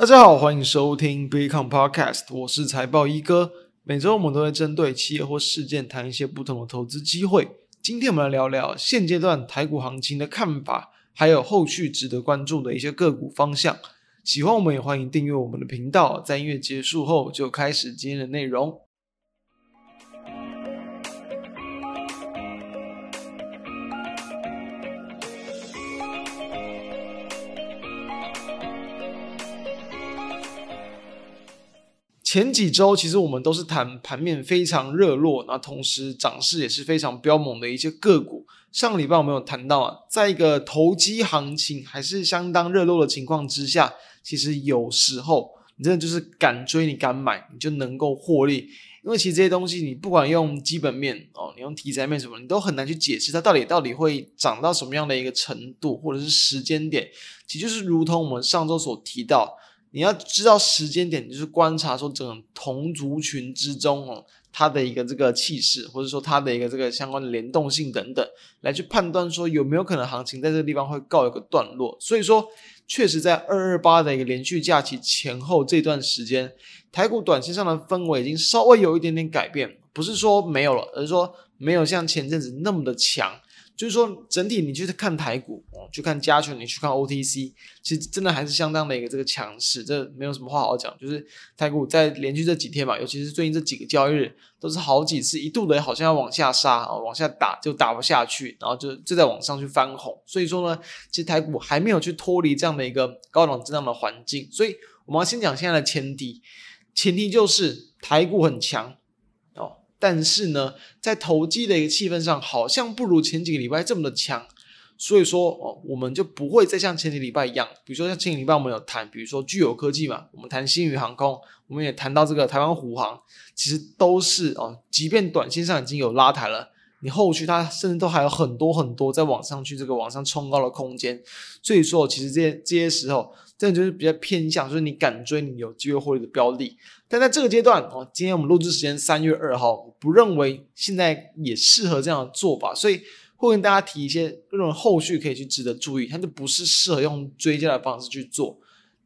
大家好，欢迎收听 b i c o m Podcast，我是财报一哥。每周我们都会针对企业或事件谈一些不同的投资机会。今天我们来聊聊现阶段台股行情的看法，还有后续值得关注的一些个股方向。喜欢我们也欢迎订阅我们的频道。在音乐结束后，就开始今天的内容。前几周其实我们都是谈盘面非常热络，那同时涨势也是非常飙猛的一些个股。上个礼拜我们有谈到啊，在一个投机行情还是相当热络的情况之下，其实有时候你真的就是敢追你敢买，你就能够获利。因为其实这些东西你不管用基本面哦，你用题材面什么，你都很难去解释它到底到底会涨到什么样的一个程度，或者是时间点。其实就是如同我们上周所提到。你要知道时间点，就是观察说整个同族群之中哦，它的一个这个气势，或者说它的一个这个相关联动性等等，来去判断说有没有可能行情在这个地方会告一个段落。所以说，确实在二二八的一个连续假期前后这段时间，台股短线上的氛围已经稍微有一点点改变，不是说没有了，而是说没有像前阵子那么的强。就是说，整体你去看台股哦，去看加权，你去看 OTC，其实真的还是相当的一个这个强势，这没有什么话好讲。就是台股在连续这几天嘛，尤其是最近这几个交易日，都是好几次一度的好像要往下杀啊，往下打就打不下去，然后就就在往上去翻红。所以说呢，其实台股还没有去脱离这样的一个高档震荡的环境。所以我们要先讲现在的前提，前提就是台股很强。但是呢，在投机的一个气氛上，好像不如前几个礼拜这么的强，所以说哦，我们就不会再像前几礼拜一样，比如说像前几礼拜我们有谈，比如说聚友科技嘛，我们谈星宇航空，我们也谈到这个台湾虎航，其实都是哦，即便短线上已经有拉抬了，你后续它甚至都还有很多很多在往上去这个往上冲高的空间，所以说其实这些这些时候。这就是比较偏向，就是你敢追，你有机会获利的标的。但在这个阶段哦，今天我们录制时间三月二号，我不认为现在也适合这样的做法，所以会跟大家提一些这种后续可以去值得注意，它就不是适合用追加的方式去做。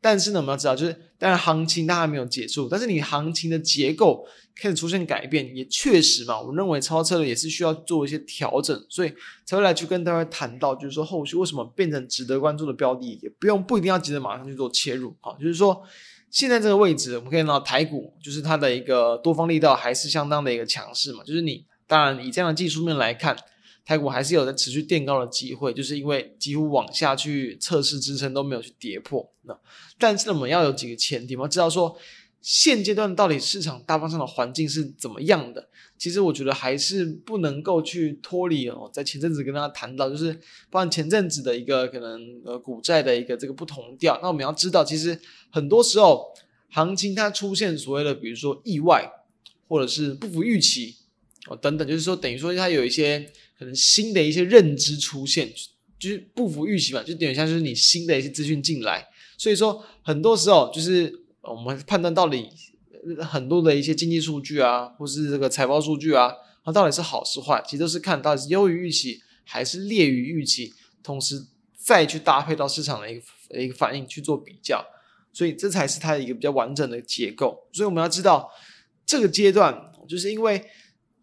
但是呢，我们要知道，就是当然行情它还没有结束，但是你行情的结构开始出现改变，也确实嘛，我认为超车的也是需要做一些调整，所以才会来去跟大家谈到，就是说后续为什么变成值得关注的标的，也不用不一定要急着马上去做切入啊，就是说现在这个位置，我们可以看到台股就是它的一个多方力道还是相当的一个强势嘛，就是你当然以这样的技术面来看。台股还是有在持续垫高的机会，就是因为几乎往下去测试支撑都没有去跌破。那但是，我们要有几个前提嘛，知道说现阶段到底市场大方向的环境是怎么样的？其实我觉得还是不能够去脱离哦。在前阵子跟大家谈到，就是包括前阵子的一个可能呃股债的一个这个不同调。那我们要知道，其实很多时候行情它出现所谓的比如说意外，或者是不符预期哦等等，就是说等于说它有一些。可能新的一些认知出现，就是不符预期嘛，就等于像是你新的一些资讯进来，所以说很多时候就是我们判断到底很多的一些经济数据啊，或是这个财报数据啊，它到底是好是坏，其实都是看到底是优于预期还是劣于预期，同时再去搭配到市场的一个一个反应去做比较，所以这才是它的一个比较完整的结构。所以我们要知道这个阶段，就是因为。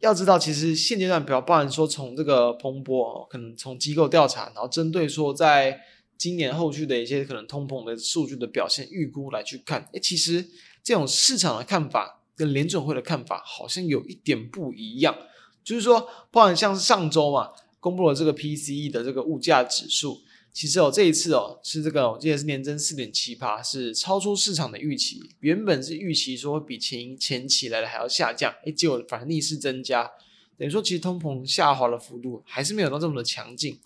要知道，其实现阶段比较包含说，从这个彭博可能从机构调查，然后针对说在今年后续的一些可能通膨的数据的表现预估来去看，诶，其实这种市场的看法跟联准会的看法好像有一点不一样，就是说，包含像是上周嘛，公布了这个 PCE 的这个物价指数。其实哦，这一次哦，是这个我记得是年增四点七趴，是超出市场的预期。原本是预期说比前前期来的还要下降，诶，结果反而逆势增加，等于说其实通膨下滑的幅度还是没有到这么的强劲。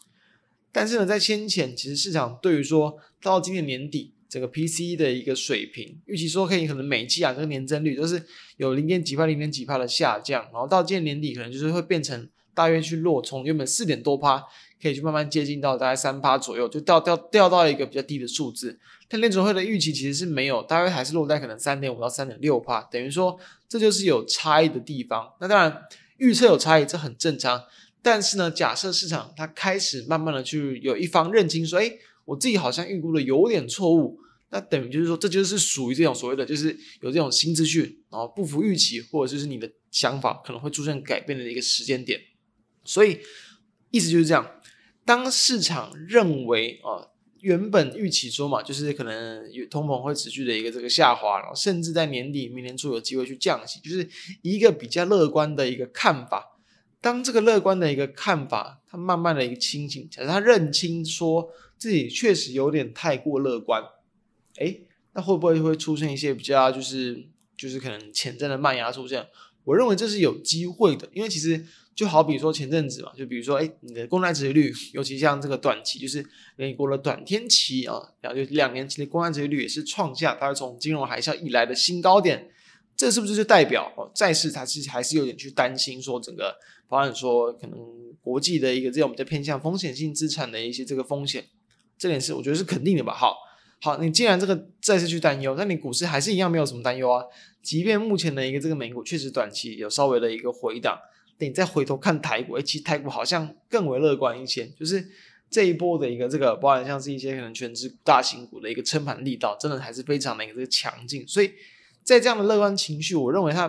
但是呢，在先前其实市场对于说到今年年底整个 PCE 的一个水平，预期说可以可能每季啊这个年增率都是有零点几趴、零点几趴的下降，然后到今年年底可能就是会变成大约去落，从原本四点多趴。可以去慢慢接近到大概三趴左右，就掉掉掉到一个比较低的数字。但联准会的预期其实是没有，大约还是落在可能三点五到三点六趴，等于说这就是有差异的地方。那当然预测有差异，这很正常。但是呢，假设市场它开始慢慢的去有一方认清说，哎，我自己好像预估的有点错误，那等于就是说，这就是属于这种所谓的，就是有这种新资讯，然后不符预期，或者就是你的想法可能会出现改变的一个时间点。所以意思就是这样，当市场认为啊，原本预期说嘛，就是可能有通膨会持续的一个这个下滑，然后甚至在年底、明年初有机会去降息，就是一个比较乐观的一个看法。当这个乐观的一个看法，他慢慢的一个清醒，假设他认清说自己确实有点太过乐观。哎，那会不会会出现一些比较就是就是可能潜在的卖压出现？我认为这是有机会的，因为其实就好比说前阵子嘛，就比如说哎，你的公债殖利率，尤其像这个短期，就是美国的短天期啊，然后就两年期的公债殖利率也是创下它从金融海啸以来的新高点，这是不是就代表哦，债市它其实还是有点去担心说整个，包含说可能国际的一个这种比较偏向风险性资产的一些这个风险，这点是我觉得是肯定的吧？好。好，你既然这个再次去担忧，那你股市还是一样没有什么担忧啊。即便目前的一个这个美股确实短期有稍微的一个回档，你再回头看台股，哎，其实台股好像更为乐观一些。就是这一波的一个这个，包含像是一些可能权值大型股的一个撑盘力道，真的还是非常的一个这个强劲。所以在这样的乐观情绪，我认为它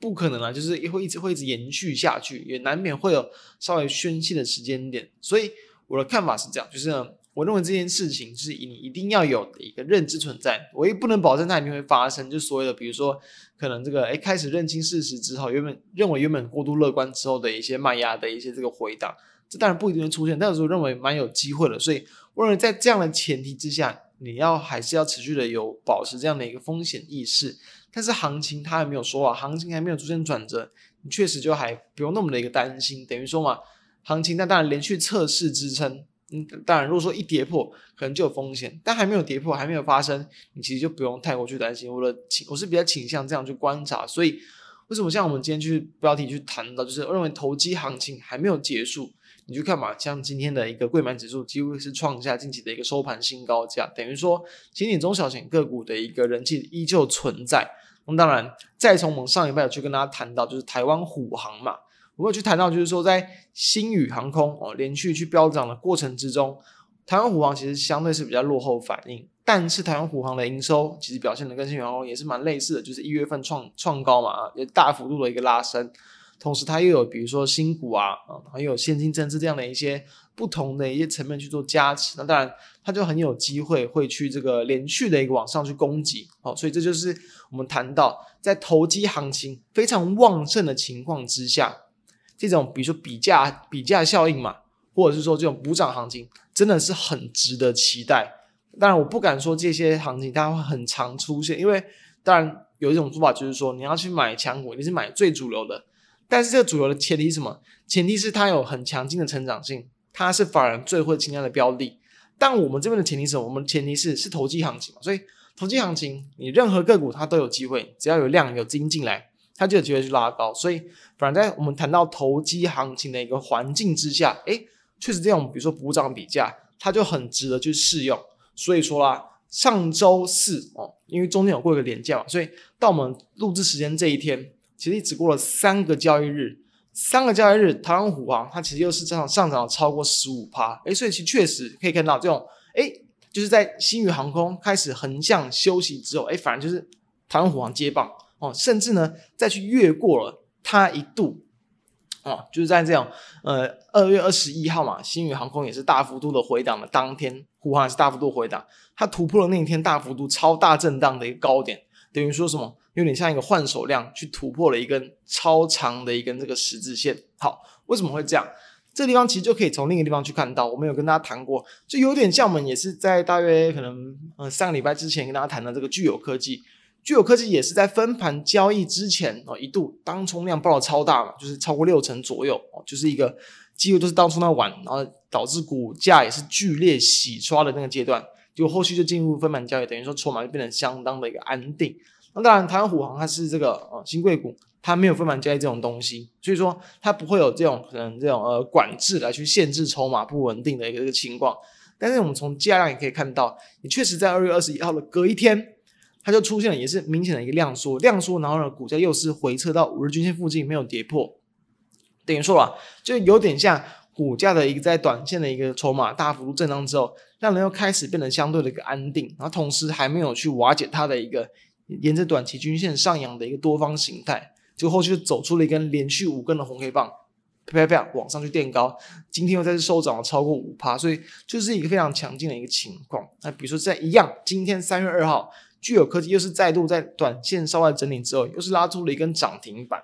不可能啊，就是会一直会一直延续下去，也难免会有稍微宣泄的时间点。所以我的看法是这样，就是。我认为这件事情是你一定要有的一个认知存在，我也不能保证它一定会发生。就所谓的，比如说，可能这个诶开始认清事实之后，原本认为原本过度乐观之后的一些卖压的一些这个回档，这当然不一定会出现，但是我认为蛮有机会的。所以我认为在这样的前提之下，你要还是要持续的有保持这样的一个风险意识。但是行情它还没有说啊，行情还没有出现转折，你确实就还不用那么的一个担心。等于说嘛，行情那当然连续测试支撑。嗯，当然，如果说一跌破，可能就有风险，但还没有跌破，还没有发生，你其实就不用太过去担心。我的倾，我是比较倾向这样去观察。所以，为什么像我们今天去标题去谈到，就是我认为投机行情还没有结束，你去看嘛，像今天的一个柜买指数，几乎是创下近期的一个收盘新高价，等于说，今年中小型个股的一个人气依旧存在。那当然，再从我们上礼拜去跟大家谈到，就是台湾虎航嘛。我有去谈到，就是说，在新宇航空哦连续去飙涨的过程之中，台湾虎航其实相对是比较落后反应，但是台湾虎航的营收其实表现的跟新宇航空也是蛮类似的，就是一月份创创高嘛，也大幅度的一个拉升，同时它又有比如说新股啊，啊还有现金增资这样的一些不同的一些层面去做加持，那当然它就很有机会会去这个连续的一个往上去攻击，好，所以这就是我们谈到在投机行情非常旺盛的情况之下。这种比如说比价比价效应嘛，或者是说这种补涨行情，真的是很值得期待。当然，我不敢说这些行情它会很常出现，因为当然有一种说法就是说，你要去买强股，你是买最主流的。但是这个主流的前提是什么？前提是它有很强劲的成长性，它是法人最会青睐的标的。但我们这边的前提是什么？我们前提是是投机行情嘛，所以投机行情你任何个股它都有机会，只要有量有资金进来。它就有机会去拉高，所以反正在我们谈到投机行情的一个环境之下，诶，确实这种比如说补涨比价，它就很值得去试用。所以说啦，上周四哦，因为中间有过一个连假嘛，所以到我们录制时间这一天，其实只过了三个交易日，三个交易日，台湾虎王它其实又是这样上涨了超过十五趴，诶，所以其实确实可以看到这种，诶，就是在新宇航空开始横向休息之后，诶，反而就是台湾虎王接棒。哦，甚至呢，再去越过了它一度，哦，就是在这样，呃，二月二十一号嘛，新宇航空也是大幅度的回档的当天，护航也是大幅度回档，它突破了那一天大幅度超大震荡的一个高点，等于说什么，有点像一个换手量去突破了一根超长的一根这个十字线。好，为什么会这样？这地方其实就可以从另一个地方去看到，我们有跟大家谈过，就有点像我们也是在大约可能呃上个礼拜之前跟大家谈的这个聚友科技。聚友科技也是在分盘交易之前哦，一度当冲量爆了超大嘛，就是超过六成左右哦，就是一个几乎都是当冲那晚，然后导致股价也是剧烈洗刷的那个阶段，就后续就进入分盘交易，等于说筹码就变得相当的一个安定。那当然，台湾虎航它是这个呃新贵股，它没有分盘交易这种东西，所以说它不会有这种可能这种呃管制来去限制筹码不稳定的一个这个情况。但是我们从价量也可以看到，你确实在二月二十一号的隔一天。它就出现了，也是明显的一个量缩，量缩，然后呢，股价又是回撤到五日均线附近，没有跌破，等于说啊，就有点像股价的一个在短线的一个筹码大幅度震荡之后，让人又开始变得相对的一个安定，然后同时还没有去瓦解它的一个沿着短期均线上扬的一个多方形态，就后续就走出了一根连续五根的红黑棒。啪啪啪，往上去垫高，今天又再次收涨了超过五趴，所以就是一个非常强劲的一个情况。那比如说在一样，今天三月二号，聚友科技又是再度在短线稍微整理之后，又是拉出了一根涨停板。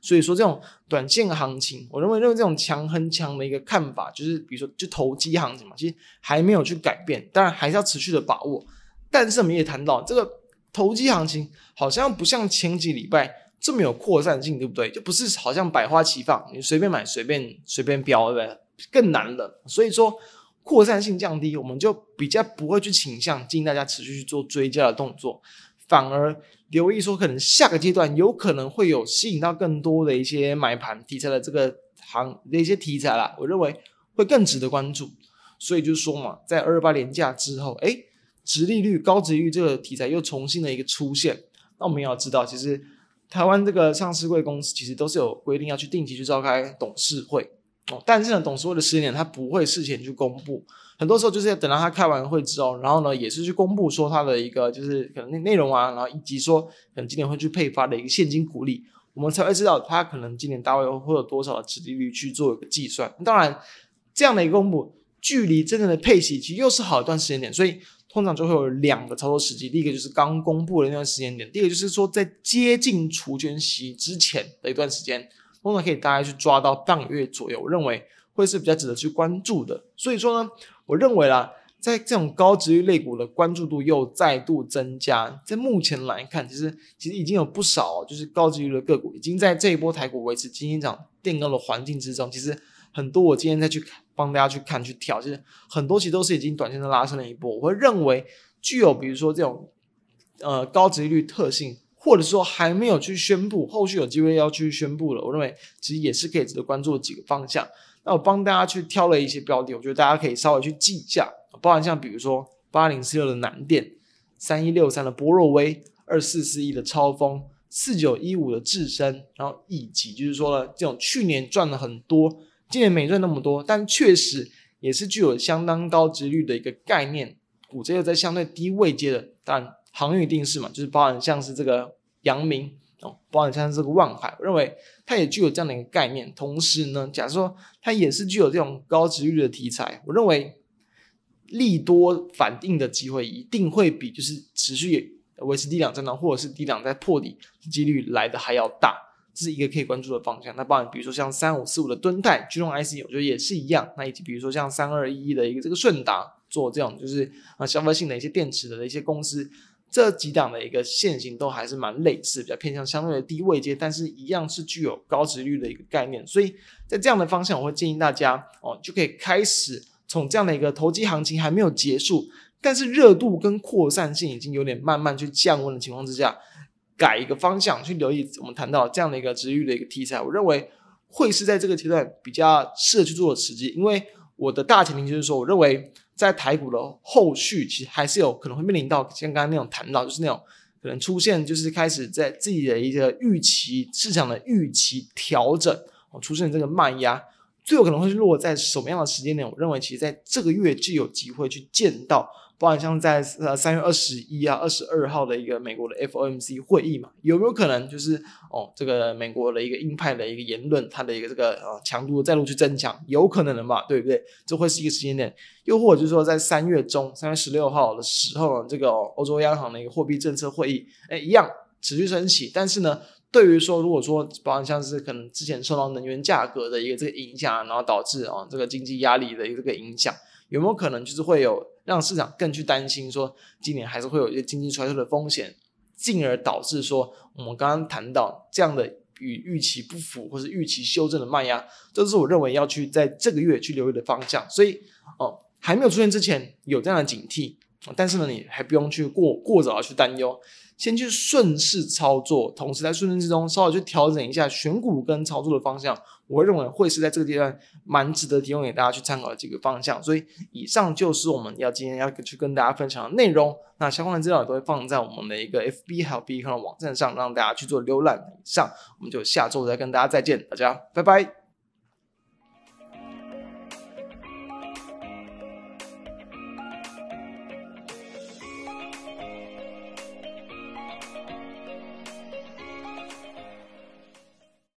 所以说这种短线行情，我认为认为这种强很强的一个看法，就是比如说就投机行情嘛，其实还没有去改变，当然还是要持续的把握。但是我们也谈到这个投机行情，好像不像前几礼拜。这么有扩散性，对不对？就不是好像百花齐放，你随便买随便随便标，对不对？更难了。所以说扩散性降低，我们就比较不会去倾向建议大家持续去做追加的动作，反而留意说可能下个阶段有可能会有吸引到更多的一些买盘题材的这个行的一些题材啦，我认为会更值得关注。所以就是说嘛，在二二八连假之后，哎，殖利率高值率这个题材又重新的一个出现，那我们要知道，其实。台湾这个上市贵公司其实都是有规定要去定期去召开董事会哦，但是呢，董事会的时间点它不会事前去公布，很多时候就是要等到他开完会之后，然后呢，也是去公布说他的一个就是可能内容啊，然后以及说可能今年会去配发的一个现金股利，我们才会知道他可能今年大概会有多少的殖利率去做一个计算。当然，这样的一个公布距离真正的配息其实又是好一段时间点，所以。通常就会有两个操作时机，第一个就是刚公布的那段时间点，第二个就是说在接近除权息之前的一段时间，通常可以大概去抓到半个月左右，我认为会是比较值得去关注的。所以说呢，我认为啦，在这种高殖利率类股的关注度又再度增加，在目前来看，其实其实已经有不少就是高殖利率的个股已经在这一波台股维持金金涨垫高的环境之中，其实。很多我今天再去帮大家去看去挑，其实很多其实都是已经短线的拉升了一波。我会认为具有比如说这种呃高值率特性，或者说还没有去宣布，后续有机会要去宣布了。我认为其实也是可以值得关注的几个方向。那我帮大家去挑了一些标的，我觉得大家可以稍微去记一下，包含像比如说八零四六的南电、三一六三的波若威、二四四一的超风、四九一五的智深，然后以及就是说呢这种去年赚了很多。今年没赚那么多，但确实也是具有相当高殖率的一个概念股，这个在相对低位阶的，但航运定是嘛，就是包含像是这个阳明哦，包含像是这个万海，我认为它也具有这样的一个概念。同时呢，假如说它也是具有这种高值率的题材，我认为利多反应的机会一定会比就是持续维持低档震荡或者是低档在破底几率来的还要大。这是一个可以关注的方向。那包含比如说像三五四五的敦泰、驱动 IC，我觉得也是一样。那以及比如说像三二一一的一个这个顺达做这种就是啊消费性的一些电池的一些公司，这几档的一个线型都还是蛮类似，比较偏向相对的低位阶，但是一样是具有高值率的一个概念。所以在这样的方向，我会建议大家哦，就可以开始从这样的一个投机行情还没有结束，但是热度跟扩散性已经有点慢慢去降温的情况之下。改一个方向去留意，我们谈到这样的一个值率的一个题材，我认为会是在这个阶段比较适合去做的时机。因为我的大前提就是说，我认为在台股的后续，其实还是有可能会面临到像刚刚那种谈到，就是那种可能出现，就是开始在自己的一个预期市场的预期调整，出现这个慢压，最有可能会落在什么样的时间点？我认为，其实在这个月就有机会去见到。包含像在呃三月二十一啊、二十二号的一个美国的 FOMC 会议嘛，有没有可能就是哦这个美国的一个鹰派的一个言论，它的一个这个呃强度再度去增强，有可能的嘛，对不对？这会是一个时间点，又或者就是说在三月中三月十六号的时候，这个欧洲央行的一个货币政策会议，哎一样持续升息，但是呢，对于说如果说包含像是可能之前受到能源价格的一个这个影响，然后导致啊这个经济压力的一个这个影响。有没有可能就是会有让市场更去担心说今年还是会有一些经济衰退的风险，进而导致说我们刚刚谈到这样的与预期不符或是预期修正的卖压，这是我认为要去在这个月去留意的方向。所以哦，还没有出现之前有这样的警惕，但是呢，你还不用去过过早的去担忧。先去顺势操作，同时在顺势之中稍微去调整一下选股跟操作的方向，我认为会是在这个阶段蛮值得提供给大家去参考的几个方向。所以以上就是我们要今天要去跟大家分享的内容。那相关的资料也都会放在我们的一个 FB 还有 B 站的网站上，让大家去做浏览。以上，我们就下周再跟大家再见，大家拜拜。